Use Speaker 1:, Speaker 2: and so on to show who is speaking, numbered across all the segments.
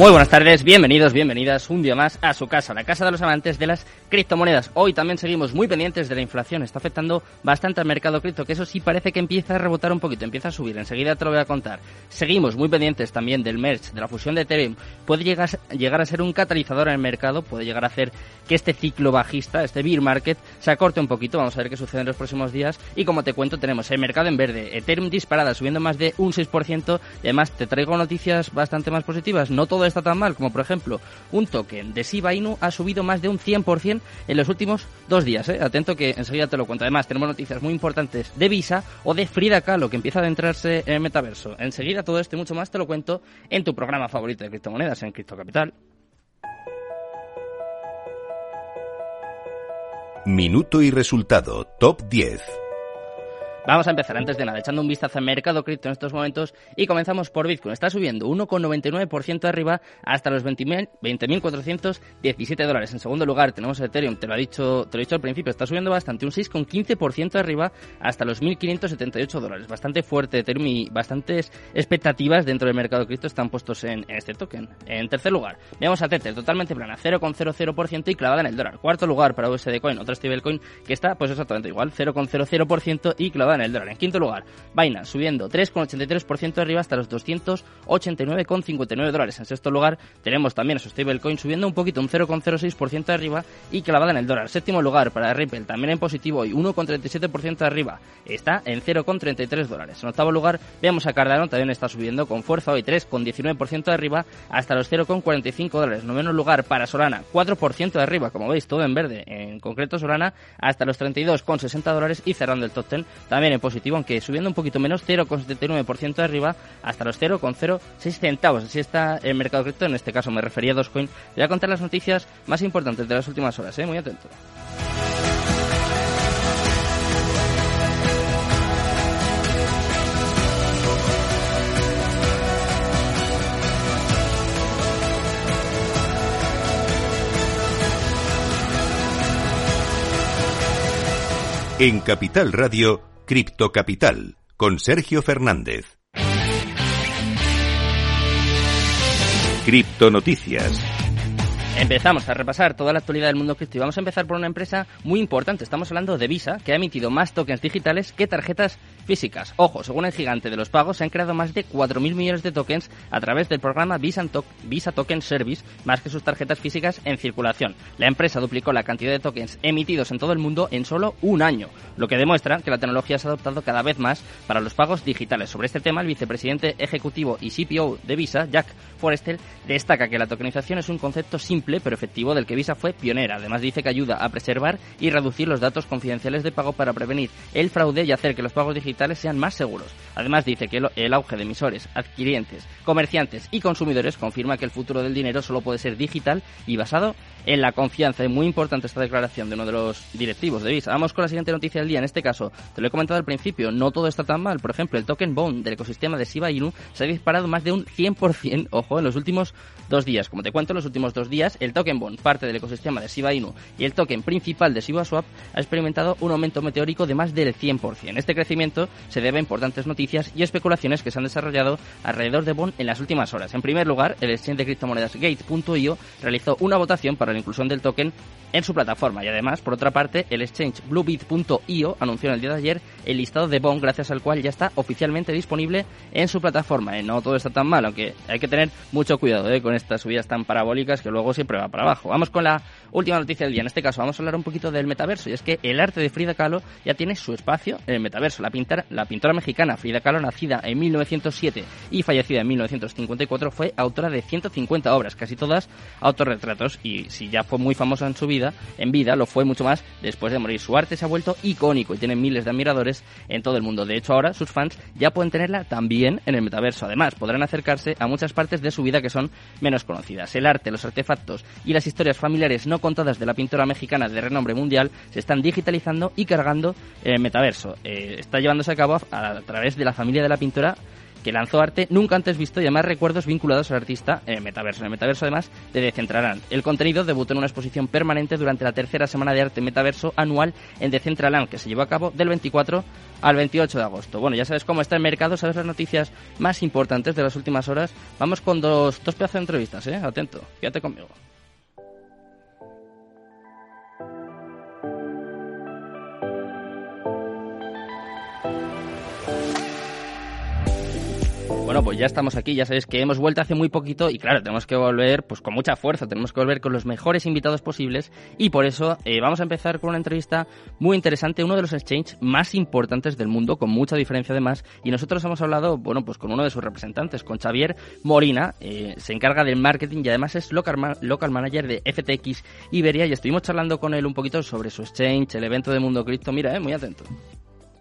Speaker 1: Muy buenas tardes, bienvenidos, bienvenidas un día más a su casa, la casa de los amantes de las criptomonedas. Hoy también seguimos muy pendientes de la inflación, está afectando bastante al mercado cripto, que eso sí parece que empieza a rebotar un poquito, empieza a subir, enseguida te lo voy a contar. Seguimos muy pendientes también del merge, de la fusión de Ethereum, puede llegar, llegar a ser un catalizador en el mercado, puede llegar a hacer que este ciclo bajista, este bear market, se acorte un poquito, vamos a ver qué sucede en los próximos días. Y como te cuento tenemos el mercado en verde, Ethereum disparada, subiendo más de un 6% y además te traigo noticias bastante más positivas, no todo está tan mal, como por ejemplo un token de Shiba Inu ha subido más de un 100% en los últimos dos días. ¿eh? Atento que enseguida te lo cuento. Además, tenemos noticias muy importantes de Visa o de Frida Kahlo, que empieza a adentrarse en el metaverso. Enseguida todo esto y mucho más te lo cuento en tu programa favorito de criptomonedas, en Cripto Capital.
Speaker 2: Minuto y resultado, top 10.
Speaker 1: Vamos a empezar antes de nada, echando un vistazo al mercado cripto en estos momentos y comenzamos por Bitcoin. Está subiendo 1,99% arriba hasta los 20.417 dólares. En segundo lugar tenemos Ethereum, te lo, ha dicho, te lo he dicho al principio, está subiendo bastante, un 6,15% arriba hasta los 1.578 dólares. Bastante fuerte Ethereum y bastantes expectativas dentro del mercado cripto están puestos en, este token. En tercer lugar, veamos a Tether, totalmente plana, 0,00% y clavada en el dólar. Cuarto lugar para USD Coin, otro stablecoin que está pues exactamente igual, 0,00% y clavada en el dólar. En quinto lugar, Binance subiendo 3,83% arriba hasta los 289,59 dólares. En sexto lugar, tenemos también a su stablecoin subiendo un poquito, un 0,06% arriba y clavada en el dólar. Séptimo lugar para Ripple, también en positivo y 1,37% arriba. Está en 0,33 dólares. En octavo lugar, vemos a Cardano, también está subiendo con fuerza hoy 3,19% arriba hasta los 0,45 dólares. Noveno lugar para Solana, 4% de arriba, como veis, todo en verde. En concreto, Solana hasta los 32,60 dólares y cerrando el top 10 también en positivo, aunque subiendo un poquito menos, 0,79% de arriba hasta los 0,06 centavos. Así está el mercado cripto, en este caso me refería a Dogecoin. Voy a contar las noticias más importantes de las últimas horas, ¿eh? muy atento.
Speaker 2: En Capital Radio, Cripto Capital, con Sergio Fernández. Cripto Noticias.
Speaker 1: Empezamos a repasar toda la actualidad del mundo cripto y vamos a empezar por una empresa muy importante. Estamos hablando de Visa, que ha emitido más tokens digitales que tarjetas físicas. Ojo, según el gigante de los pagos, se han creado más de 4.000 millones de tokens a través del programa Visa, Visa Token Service, más que sus tarjetas físicas en circulación. La empresa duplicó la cantidad de tokens emitidos en todo el mundo en solo un año, lo que demuestra que la tecnología se ha adoptado cada vez más para los pagos digitales. Sobre este tema, el vicepresidente ejecutivo y CPO de Visa, Jack Forrester, destaca que la tokenización es un concepto simple pero efectivo del que Visa fue pionera. Además dice que ayuda a preservar y reducir los datos confidenciales de pago para prevenir el fraude y hacer que los pagos digitales sean más seguros. Además dice que el auge de emisores, adquirientes, comerciantes y consumidores confirma que el futuro del dinero solo puede ser digital y basado en la confianza. Es muy importante esta declaración de uno de los directivos de Visa. Vamos con la siguiente noticia del día. En este caso, te lo he comentado al principio, no todo está tan mal. Por ejemplo, el token Bond del ecosistema de Shiba Inu se ha disparado más de un 100%, ojo, en los últimos dos días. Como te cuento, en los últimos dos días, el token Bond, parte del ecosistema de Shiba Inu y el token principal de Shiba Swap, ha experimentado un aumento meteórico de más del 100%. Este crecimiento se debe a importantes noticias y especulaciones que se han desarrollado alrededor de Bond en las últimas horas. En primer lugar, el exchange de criptomonedas Gate.io realizó una votación para la inclusión del token en su plataforma y además, por otra parte, el exchange Bluebit.io anunció en el día de ayer el listado de Bond gracias al cual ya está oficialmente disponible en su plataforma. No todo está tan mal, aunque hay que tener mucho cuidado ¿eh? con estas subidas tan parabólicas que luego siempre va para abajo. Vamos con la última noticia del día. En este caso vamos a hablar un poquito del metaverso y es que el arte de Frida Kahlo ya tiene su espacio en el metaverso. La, pintora, la pintora mexicana Frida Kahlo, nacida en 1907 y fallecida en 1954, fue autora de 150 obras, casi todas autorretratos y si ya fue muy famosa en su vida, en vida lo fue mucho más después de morir. Su arte se ha vuelto icónico y tiene miles de admiradores en todo el mundo. De hecho, ahora sus fans ya pueden tenerla también en el metaverso. Además, podrán acercarse a muchas partes de su vida que son menos conocidas. El arte, los artefactos y las historias familiares no contadas de la pintora mexicana de renombre mundial se están digitalizando y cargando en el metaverso. Eh, está llevándose a cabo a través de la familia de la pintora que lanzó arte nunca antes visto y además recuerdos vinculados al artista en el metaverso. En el metaverso, además, de Decentraland. El contenido debutó en una exposición permanente durante la tercera semana de arte metaverso anual en Decentraland, que se llevó a cabo del 24 al 28 de agosto. Bueno, ya sabes cómo está el mercado, sabes las noticias más importantes de las últimas horas. Vamos con dos, dos pedazos de entrevistas, ¿eh? Atento, quédate conmigo. Bueno, pues ya estamos aquí, ya sabéis que hemos vuelto hace muy poquito y claro, tenemos que volver pues con mucha fuerza, tenemos que volver con los mejores invitados posibles y por eso eh, vamos a empezar con una entrevista muy interesante, uno de los exchanges más importantes del mundo, con mucha diferencia además, y nosotros hemos hablado, bueno, pues con uno de sus representantes, con Xavier Morina, eh, se encarga del marketing y además es local, local manager de FTX Iberia y estuvimos charlando con él un poquito sobre su exchange, el evento de Mundo Cripto, mira, eh, muy atento.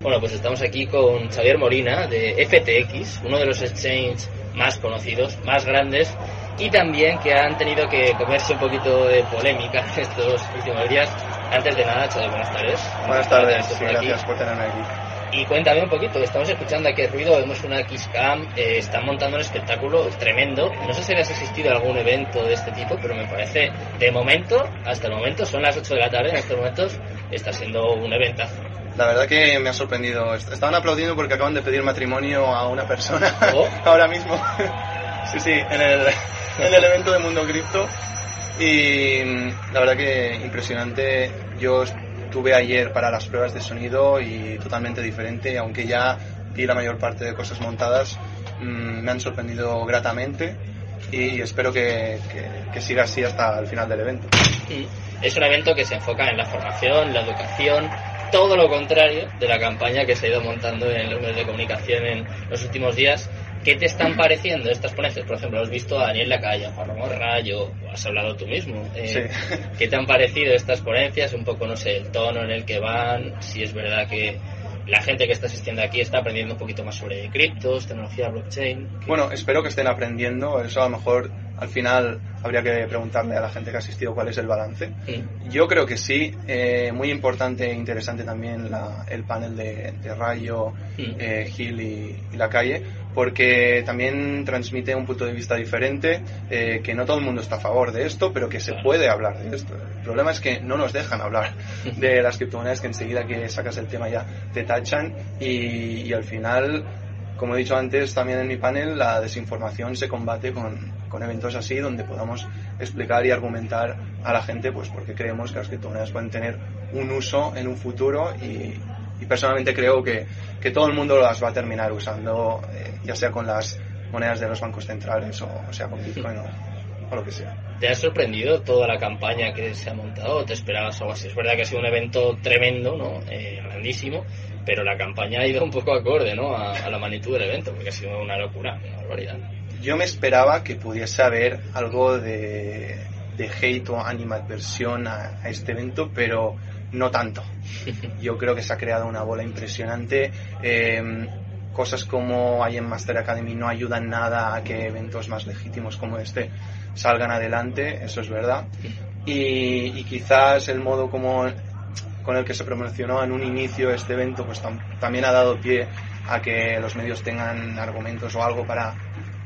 Speaker 1: Bueno, pues estamos aquí con Xavier Morina de FTX, uno de los exchanges más conocidos, más grandes y también que han tenido que comerse un poquito de polémica estos últimos días. Antes de nada, Xavier, buenas tardes.
Speaker 3: Buenas tardes, gracias por tenerme aquí.
Speaker 1: Y cuéntame un poquito, estamos escuchando aquí el ruido, vemos una Kisscam, eh, están montando un espectáculo tremendo. No sé si has asistido a algún evento de este tipo, pero me parece, de momento, hasta el momento, son las 8 de la tarde, en estos momentos está siendo un eventazo.
Speaker 3: La verdad que me ha sorprendido. Estaban aplaudiendo porque acaban de pedir matrimonio a una persona oh. ahora mismo. sí, sí, en el, en el evento de Mundo Cripto. Y mm, la verdad que impresionante. Yo estuve ayer para las pruebas de sonido y totalmente diferente, aunque ya vi la mayor parte de cosas montadas, mm, me han sorprendido gratamente y espero que, que, que siga así hasta el final del evento.
Speaker 1: Es un evento que se enfoca en la formación, la educación, todo lo contrario de la campaña que se ha ido montando en los medios de comunicación en los últimos días. ¿Qué te están pareciendo estas ponencias? Por ejemplo, has visto a Daniel Lacalle, a Juan Ramón Rayo, has hablado tú mismo.
Speaker 3: Eh,
Speaker 1: ¿Qué te han parecido estas ponencias? Un poco, no sé, el tono en el que van, si es verdad que la gente que está asistiendo aquí está aprendiendo un poquito más sobre criptos, tecnología blockchain.
Speaker 3: Bueno, espero que estén aprendiendo. Eso a lo mejor al final habría que preguntarle a la gente que ha asistido cuál es el balance. Yo creo que sí. Eh, muy importante e interesante también el panel de, Rayo, eh, Gil y, la calle, porque también transmite un punto de vista diferente, eh, que no todo el mundo está a favor de esto, pero que se puede hablar de esto. El problema es que no nos dejan hablar de las criptomonedas, que enseguida que sacas el tema ya te tachan y, y al final como he dicho antes también en mi panel, la desinformación se combate con, con eventos así donde podamos explicar y argumentar a la gente pues porque creemos que las criptomonedas pueden tener un uso en un futuro y, personalmente creo que, que, todo el mundo las va a terminar usando eh, ya sea con las monedas de los bancos centrales o, sea con Bitcoin o, lo que sea.
Speaker 1: ¿Te ha sorprendido toda la campaña que se ha montado o te esperabas algo así? Es verdad que ha sido un evento tremendo, ¿no? Eh, grandísimo, pero la campaña ha ido un poco acorde, ¿no? A, a, la magnitud del evento, porque ha sido una locura, una barbaridad
Speaker 3: yo me esperaba que pudiese haber algo de, de hate o animadversión a, a, este evento, pero no tanto. Yo creo que se ha creado una bola impresionante. Eh, cosas como hay en Master Academy no ayudan nada a que eventos más legítimos como este salgan adelante, eso es verdad. Y, quizás el modo como con el que se promocionó en un inicio este evento pues tam también ha dado pie a que los medios tengan argumentos o algo para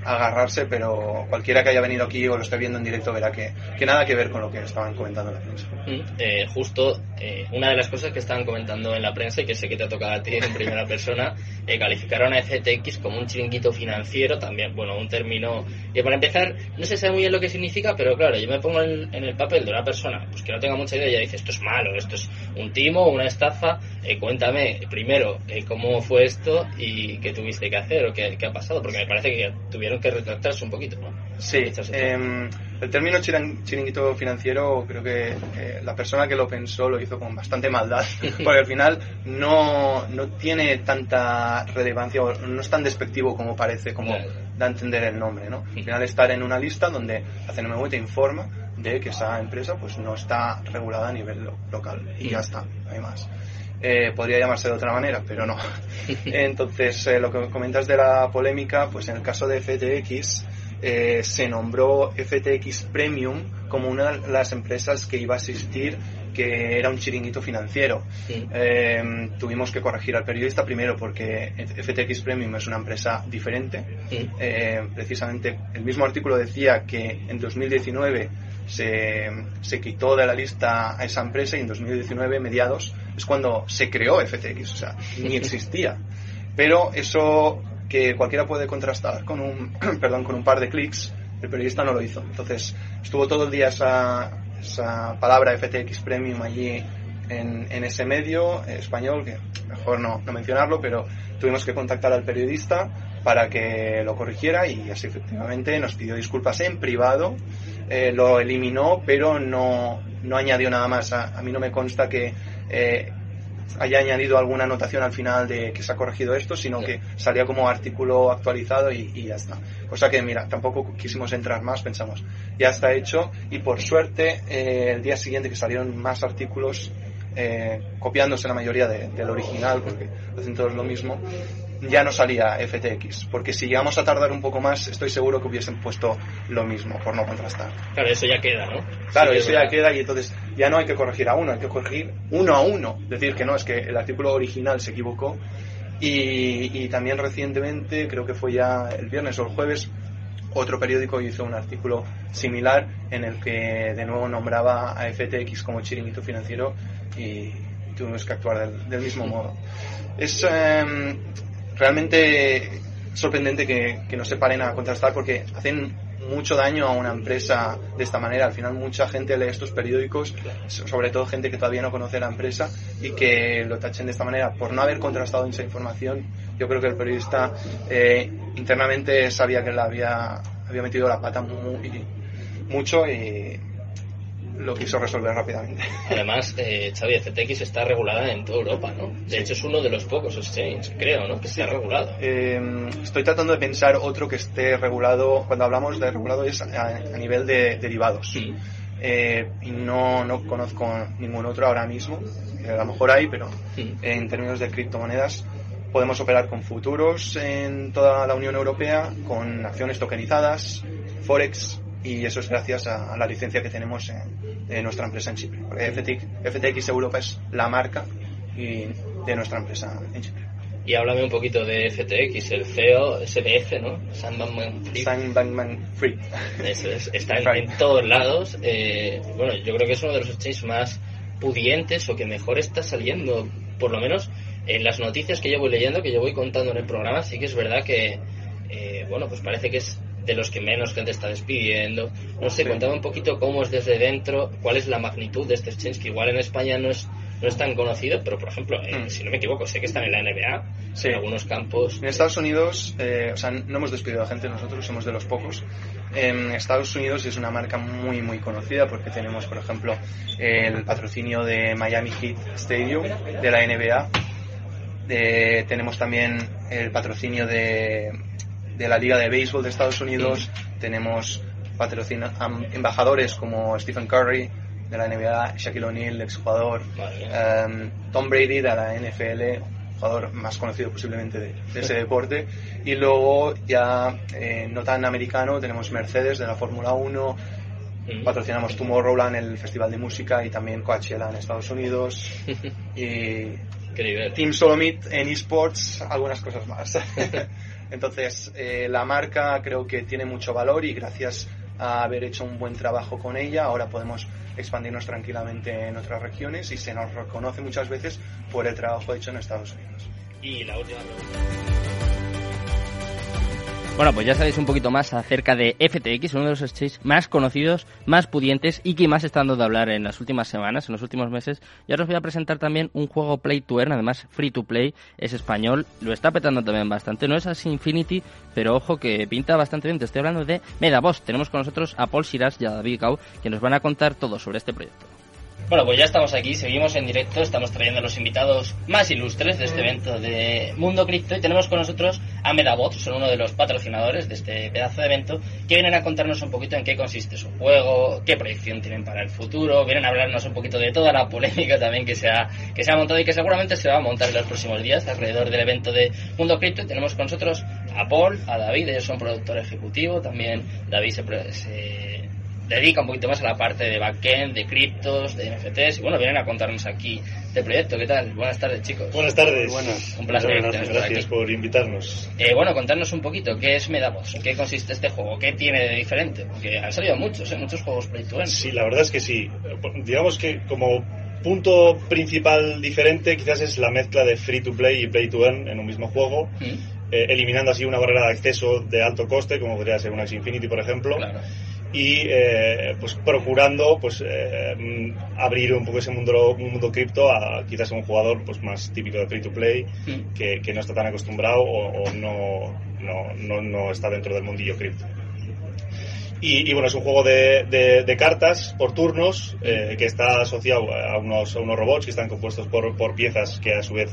Speaker 3: agarrarse, pero cualquiera que haya venido aquí o lo esté viendo en directo verá que, que nada que ver con lo que estaban comentando en la prensa.
Speaker 1: Mm, eh, justo eh, una de las cosas que estaban comentando en la prensa y que sé que te ha tocado a ti en primera persona, eh, calificaron a FTX como un chiringuito financiero, también, bueno, un término que para empezar no se sabe muy bien lo que significa, pero claro, yo me pongo en, el papel de una persona pues que no tenga mucha idea y ya dice esto es malo, esto es un timo, una estafa, cuéntame primero cómo fue esto y qué tuviste que hacer o qué, qué ha pasado, porque me parece que tuvieron que retractarse un poquito, ¿no?
Speaker 3: Sí, eh, el término chiringuito financiero, creo que eh, la persona que lo pensó lo hizo con bastante maldad, porque al final no, no tiene tanta relevancia o no es tan despectivo como parece, como da a entender el nombre, ¿no? Al final estar en una lista donde la CNMV te informa de que esa empresa pues no está regulada a nivel local y ya está, no hay más. Eh, podría llamarse de otra manera, pero no. Entonces, eh, lo que comentas de la polémica, pues en el caso de FTX, eh, se nombró FTX Premium como una de las empresas que iba a asistir que era un chiringuito financiero. tuvimos que corregir al periodista primero porque FTX Premium es una empresa diferente. precisamente el mismo artículo decía que en 2019 se, se, quitó de la lista a esa empresa y en 2019, mediados, es cuando se creó FTX, o sea, ni existía. Pero eso que cualquiera puede contrastar con un, perdón, con un par de clics, el periodista no lo hizo. Entonces, estuvo todo el día esa, esa palabra FTX Premium allí en, en ese medio español, que mejor no, no mencionarlo, pero tuvimos que contactar al periodista para que lo corrigiera y así efectivamente nos pidió disculpas en privado, eh, lo eliminó, pero no, no añadió nada más. A, mí no me consta que eh, haya añadido alguna anotación al final de que se ha corregido esto, sino que salía como artículo actualizado y, ya está. Cosa que, mira, tampoco quisimos entrar más, pensamos, ya está hecho y por suerte eh, el día siguiente que salieron más artículos copiándose la mayoría del original, porque hacen todos lo mismo, ya no salía FTX, porque si llegamos a tardar un poco más, estoy seguro que hubiesen puesto lo mismo, por no contrastar.
Speaker 4: Claro, eso ya queda, ¿no?
Speaker 3: Claro, eso ya queda y entonces ya no hay que corregir a uno, hay que corregir uno a uno. Decir que no, es que el artículo original se equivocó. Y, también recientemente, creo que fue ya el viernes o el jueves, otro periódico hizo un artículo similar en el que de nuevo nombraba a FTX como chiringuito financiero y tuvimos que actuar del, mismo modo. Es, em, realmente sorprendente que, no se paren a contrastar porque hacen mucho daño a una empresa de esta manera. Al final mucha gente lee estos periódicos, sobre todo gente que todavía no conoce la empresa y que lo tachen de esta manera por no haber contrastado esa información. Yo creo que el periodista eh, internamente sabía que la había, había metido la pata muy, mucho y lo quiso resolver rápidamente.
Speaker 4: Además, eh, Xavi, FTX está regulada en toda Europa, ¿no? De hecho, es uno de los pocos exchanges, creo, ¿no? Que está regulado.
Speaker 3: Em, estoy tratando de pensar otro que esté regulado, cuando hablamos de regulado es a, nivel de derivados. Eh, y no, no conozco ningún otro ahora mismo. Eh, a lo mejor hay, pero en términos de criptomonedas podemos operar con futuros en toda la Unión Europea, con acciones tokenizadas, forex, y eso es gracias a, la licencia que tenemos en, nuestra empresa en Chipre. Porque FTX, Europa es la marca y de nuestra empresa en Chipre.
Speaker 4: Y háblame un poquito de FTX, el CEO, SBF, ¿no? Sam Bankman Free.
Speaker 3: Sam Bankman Free.
Speaker 4: Eso es, está en, todos lados. Eh, bueno, yo creo que es uno de los exchanges más pudientes o que mejor está saliendo, por lo menos en las noticias que yo voy leyendo, que yo voy contando en el programa, sí que es verdad que, eh, bueno, pues parece que es de los que menos gente está despidiendo. No sé, cuéntame un poquito cómo es desde dentro, cuál es la magnitud de este exchange, que igual en España no es, no es tan conocido, pero por ejemplo, eh, hmm. si no me equivoco, sé que están en la NBA, en algunos campos.
Speaker 3: En Estados Unidos, eh, o sea, no hemos despedido a gente nosotros, somos de los pocos. En Estados Unidos es una marca muy, muy conocida porque tenemos, por ejemplo, el patrocinio de Miami Heat Stadium de la NBA. Eh, tenemos también el patrocinio de de la Liga de Béisbol de Estados Unidos, tenemos embajadores como Stephen Curry de la NBA, Shaquille O'Neal, exjugador, um, Tom Brady de la NFL, jugador más conocido posiblemente de, ese deporte, y luego ya eh, no tan americano tenemos Mercedes de la Fórmula 1, patrocinamos Tomorrowland, el festival de música, y también Coachella en Estados Unidos, y Team Solomit en esports, algunas cosas más. Entonces, eh, la marca creo que tiene mucho valor y gracias a haber hecho un buen trabajo con ella, ahora podemos expandirnos tranquilamente en otras regiones y se nos reconoce muchas veces por el trabajo hecho en Estados Unidos.
Speaker 4: Y la última
Speaker 1: Bueno, pues ya sabéis un poquito más acerca de FTX, uno de los exchanges más conocidos, más pudientes y que más está dando de hablar en las últimas semanas, en los últimos meses. Y ahora os voy a presentar también un juego Play to Earn, además free to play, es español, lo está petando también bastante. No es así Infinity, pero ojo que pinta bastante bien. Te estoy hablando de Medaboss. Tenemos con nosotros a Paul Siras y a David Gau, que nos van a contar todo sobre este proyecto.
Speaker 4: Bueno, pues ya estamos aquí, seguimos en directo, estamos trayendo a los invitados más ilustres de este evento de Mundo Cripto y tenemos con nosotros a Medabot, son uno de los patrocinadores de este pedazo de evento, que vienen a contarnos un poquito en qué consiste su juego, qué proyección tienen para el futuro, vienen a hablarnos un poquito de toda la polémica también que se ha, que se ha montado y que seguramente se va a montar en los próximos días alrededor del evento de Mundo Cripto. Y tenemos con nosotros a Paul, a David, ellos son productor ejecutivo, también David se, se dedica un poquito más a la parte de backend, de criptos, de NFTs. Y bueno, vienen a contarnos aquí del proyecto. ¿Qué tal? Buenas tardes, chicos.
Speaker 5: Buenas tardes.
Speaker 4: Buenas. Un placer.
Speaker 5: Gracias, gracias por invitarnos.
Speaker 4: Eh, bueno, contarnos un poquito qué es Medavos, en qué consiste este juego, qué tiene de diferente. Porque han salido muchos, ¿eh? muchos juegos Play to Earn.
Speaker 5: Sí, la verdad es que sí. Digamos que como punto principal diferente quizás es la mezcla de free to play y play to earn en un mismo juego. Mm. Eh, eliminando así una barrera de acceso de alto coste, como podría ser una Infinity, por ejemplo.
Speaker 4: Claro
Speaker 5: y eh, pues procurando pues eh, abrir un poco ese mundo mundo cripto a quizás a un jugador pues más típico de free to play mm. que, que, no está tan acostumbrado o, no, no, no, no, está dentro del mundillo cripto y, y, bueno es un juego de, de, cartas por turnos eh, que está asociado a unos, a unos robots que están compuestos por, por piezas que a su vez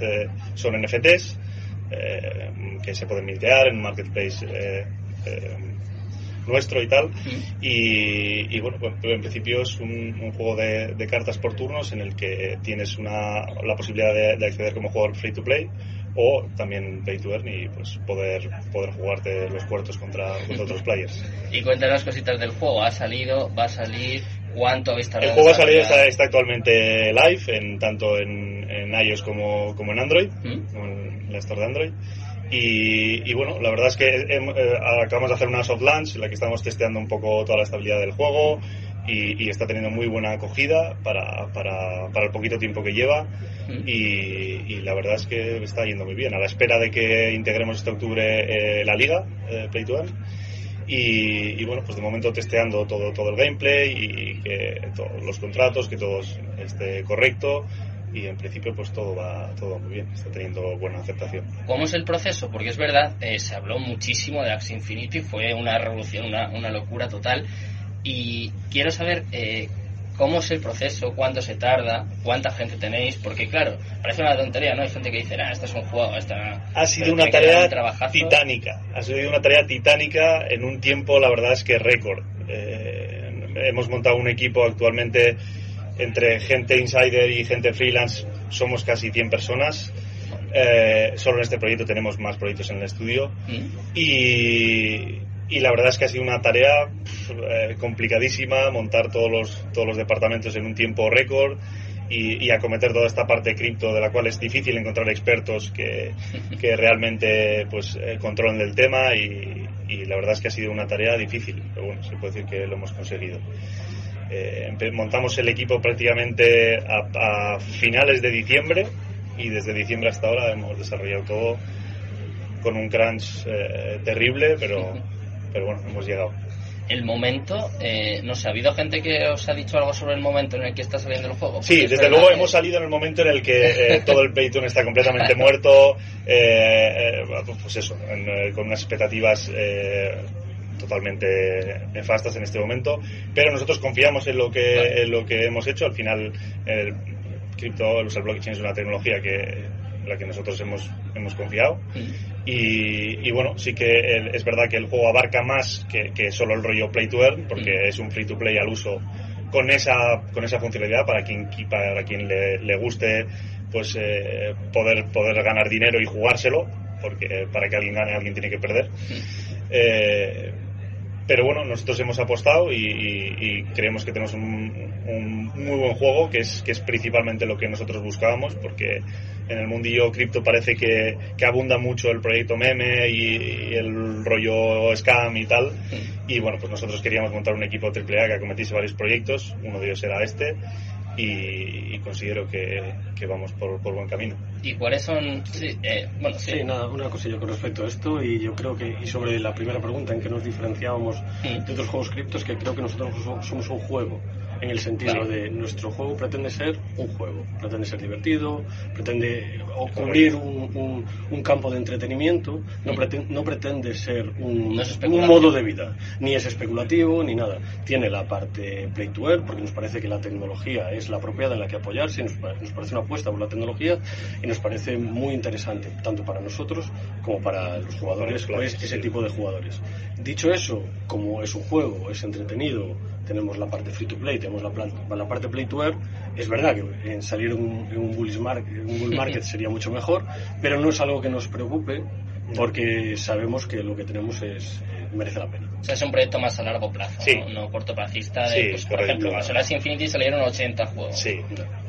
Speaker 5: son NFTs que se pueden mintear en un marketplace nuestro y tal. Y, bueno, pues, en principio es un, juego de, cartas por turnos en el que tienes una, la posibilidad de, acceder como jugador free to play o también pay to earn y pues poder poder jugarte los puertos contra, otros players.
Speaker 4: Y cuéntanos cositas del juego. ¿Ha salido? ¿Va a salir? ¿Cuánto habéis
Speaker 5: tardado? El juego ha salido, está, actualmente live, en, tanto en, en iOS como, como en Android, en la Store de Android. Y, bueno, la verdad es que eh, acabamos de hacer una soft launch en la que estamos testeando un poco toda la estabilidad del juego y, está teniendo muy buena acogida para, para, para, el poquito tiempo que lleva y, la verdad es que está yendo muy bien. A la espera de que integremos este octubre eh, la liga eh, Play to Earn. Y, bueno, pues de momento testeando todo, todo el gameplay y que todos los contratos, que todo esté correcto y en principio pues todo va todo muy bien, está teniendo buena aceptación.
Speaker 4: ¿Cómo es el proceso? Porque es verdad, eh, se habló muchísimo de Axie Infinity, fue una revolución, una, una locura total y quiero saber eh, cómo es el proceso, cuánto se tarda, cuánta gente tenéis, porque claro, parece una tontería, ¿no? Hay gente que dice, ah, esto es un juego, esta...
Speaker 5: Ha sido una tarea titánica, ha sido una tarea titánica en un tiempo, la verdad es que récord. Eh, hemos montado un equipo actualmente entre gente insider y gente freelance somos casi 100 personas. Eh, solo en este proyecto tenemos más proyectos en el estudio. Mm. Y, y, la verdad es que ha sido una tarea eh, complicadísima montar todos los, todos los departamentos en un tiempo récord. Y, acometer toda esta parte cripto de la cual es difícil encontrar expertos que, que realmente pues eh, controlen del tema y, y, la verdad es que ha sido una tarea difícil pero bueno se puede decir que lo hemos conseguido eh, montamos el equipo prácticamente a, finales de diciembre y desde diciembre hasta ahora hemos desarrollado todo con un crunch eh, terrible, pero, pero bueno, hemos llegado.
Speaker 4: El momento, eh, no sé, ¿ha habido gente que os ha dicho algo sobre el momento en el que está saliendo el juego?
Speaker 5: sí, desde luego hemos salido en el momento en el que eh, todo el Payton está completamente muerto, pues eso, con unas expectativas totalmente nefastas en este momento, pero nosotros confiamos en lo que, en lo que hemos hecho. Al final, el cripto, el blockchain es una tecnología que la que nosotros hemos, hemos confiado. Y, y, bueno, sí que es verdad que el juego abarca más que, que solo el rollo play to earn, porque es un free to play al uso con esa, con esa funcionalidad para quien, para quien le, le guste pues eh, poder, poder ganar dinero y jugárselo, porque para que alguien gane alguien tiene que perder. Eh, pero bueno, nosotros hemos apostado y, creemos que tenemos un, muy buen juego, que es, que es principalmente lo que nosotros buscábamos, porque en el mundillo cripto parece que, abunda mucho el proyecto meme y, el rollo scam y tal. Y bueno, pues nosotros queríamos montar un equipo AAA que acometiese varios proyectos, uno de ellos era este. Y, considero que, vamos por, buen camino.
Speaker 4: ¿Y cuáles son? Sí, eh, bueno,
Speaker 6: sí. nada, una cosilla con respecto a esto y yo creo que, y sobre la primera pregunta en que nos diferenciábamos mm. de otros juegos criptos, que creo que nosotros somos un juego en el sentido de nuestro juego pretende ser un juego, pretende ser divertido, pretende cubrir un, un, campo de entretenimiento, no, pretende, no pretende ser un, un, modo de vida, ni es especulativo ni nada. Tiene la parte play to earn, porque nos parece que la tecnología es la apropiada en la que apoyarse, nos, nos parece una apuesta por la tecnología y nos parece muy interesante, tanto para nosotros como para los jugadores, pues, ese tipo de jugadores. Dicho eso, como es un juego, es entretenido, tenemos la parte free to play, tenemos la, la parte play to earn. Es verdad que en salir en un, un, bull market sería mucho mejor, pero no es algo que nos preocupe porque sabemos que lo que tenemos es eh, merece la pena.
Speaker 4: O sea, es un proyecto más a largo plazo, no, cortoplacista. De, pues, por ejemplo, a Solas Infinity salieron 80 juegos.
Speaker 5: Sí.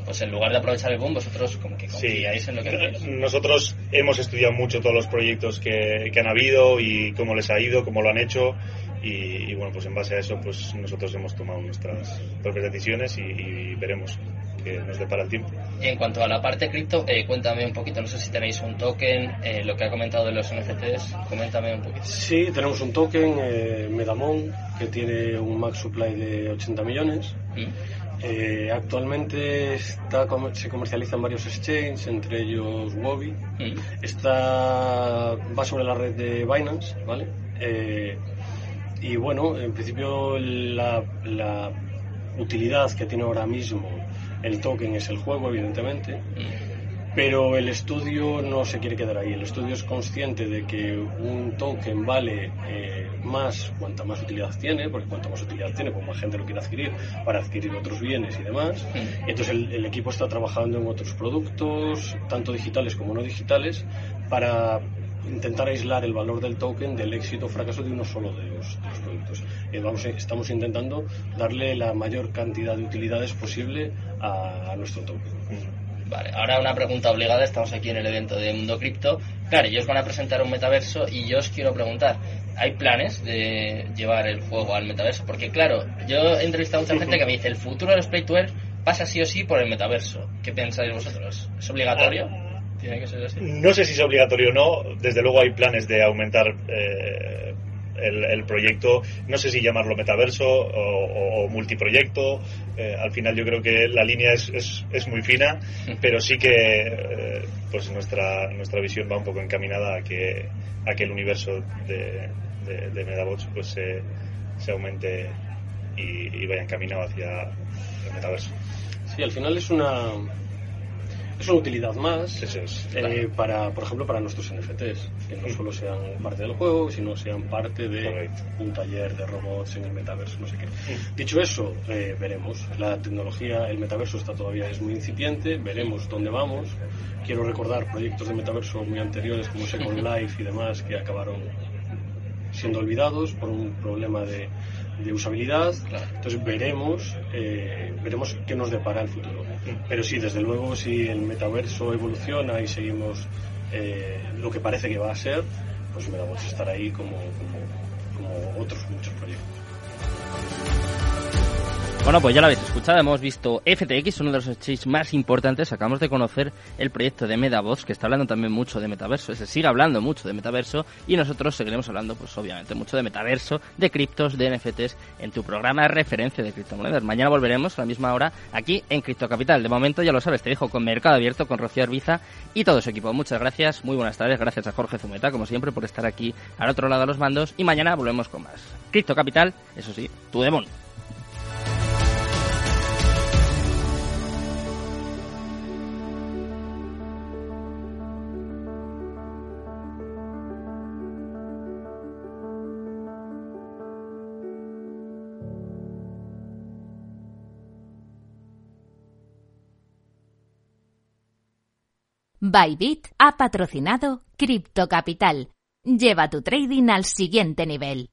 Speaker 4: Pues en lugar de aprovechar el boom, vosotros como que confiáis en lo que
Speaker 5: Nosotros hemos estudiado mucho todos los proyectos que, que han habido y cómo les ha ido, cómo lo han hecho y, bueno, pues en base a eso, pues nosotros hemos tomado nuestras propias decisiones y, veremos qué nos depara el tiempo.
Speaker 4: Y en cuanto a la parte cripto, eh, cuéntame un poquito, no sé si tenéis un token, eh, lo que ha comentado de los NFTs, coméntame un poquito.
Speaker 6: Sí, tenemos un token, eh, Medamon, que tiene un max supply de 80 millones. Mm. actualmente está, se comercializa en varios exchanges, entre ellos Wobby. Mm. Está, va sobre la red de Binance, ¿vale? Y bueno, en principio la, utilidad que tiene ahora mismo el token es el juego, evidentemente, pero el estudio no se quiere quedar ahí. El estudio es consciente de que un token vale eh, más cuanta más utilidad tiene, porque cuanto más utilidad tiene, pues más gente lo quiere adquirir para adquirir otros bienes y demás. Y entonces el equipo está trabajando en otros productos, tanto digitales como no digitales, para intentar aislar el valor del token del éxito o fracaso de uno solo de los, productos. Eh, vamos, estamos intentando darle la mayor cantidad de utilidades posible a, nuestro token.
Speaker 4: Vale, ahora una pregunta obligada, estamos aquí en el evento de Mundo Cripto. Claro, ellos van a presentar un metaverso y yo os quiero preguntar, ¿hay planes de llevar el juego al metaverso? Porque claro, yo he entrevistado a mucha gente que me dice, el futuro de los play pasa sí o sí por el metaverso. ¿Qué pensáis vosotros? ¿Es obligatorio?
Speaker 5: No sé si es obligatorio o no. Desde luego hay planes de aumentar eh, el, proyecto. No sé si llamarlo metaverso o, multiproyecto. Eh, al final yo creo que la línea es, es, muy fina, pero sí que eh, pues nuestra, nuestra visión va un poco encaminada a que, a que el universo de, de, Medabots pues se, se aumente y, y vaya encaminado hacia el metaverso.
Speaker 6: Sí, al final es una es una utilidad más eh, para, por ejemplo, para nuestros NFTs, que no solo sean parte del juego, sino sean parte de un taller de robots en el metaverso, no sé qué. Dicho eso, eh, veremos. La tecnología, el metaverso está todavía es muy incipiente, veremos dónde vamos. Quiero recordar proyectos de metaverso muy anteriores como Second Life y demás que acabaron siendo olvidados por un problema de de usabilidad. Entonces veremos, eh, veremos qué nos depara el futuro. Pero sí, desde luego, si el metaverso evoluciona y seguimos eh, lo que parece que va a ser, pues vamos a estar ahí como, como otros muchos proyectos.
Speaker 1: Bueno, pues ya lo habéis escuchado, hemos visto FTX, uno de los exchanges más importantes, acabamos de conocer el proyecto de MetaVox, que está hablando también mucho de metaverso, se sigue hablando mucho de metaverso y nosotros seguiremos hablando, pues obviamente, mucho de metaverso, de criptos, de NFTs en tu programa de referencia de criptomonedas. Mañana volveremos a la misma hora aquí en Cripto Capital. De momento, ya lo sabes, te dejo con Mercado Abierto, con Rocío Arbiza y todo su equipo. Muchas gracias, muy buenas tardes, gracias a Jorge Zumeta, como siempre, por estar aquí al otro lado de los mandos y mañana volvemos con más. Cripto Capital, eso sí, tu demonio.
Speaker 7: Bybit ha patrocinado Cripto Capital. Lleva tu trading al siguiente nivel.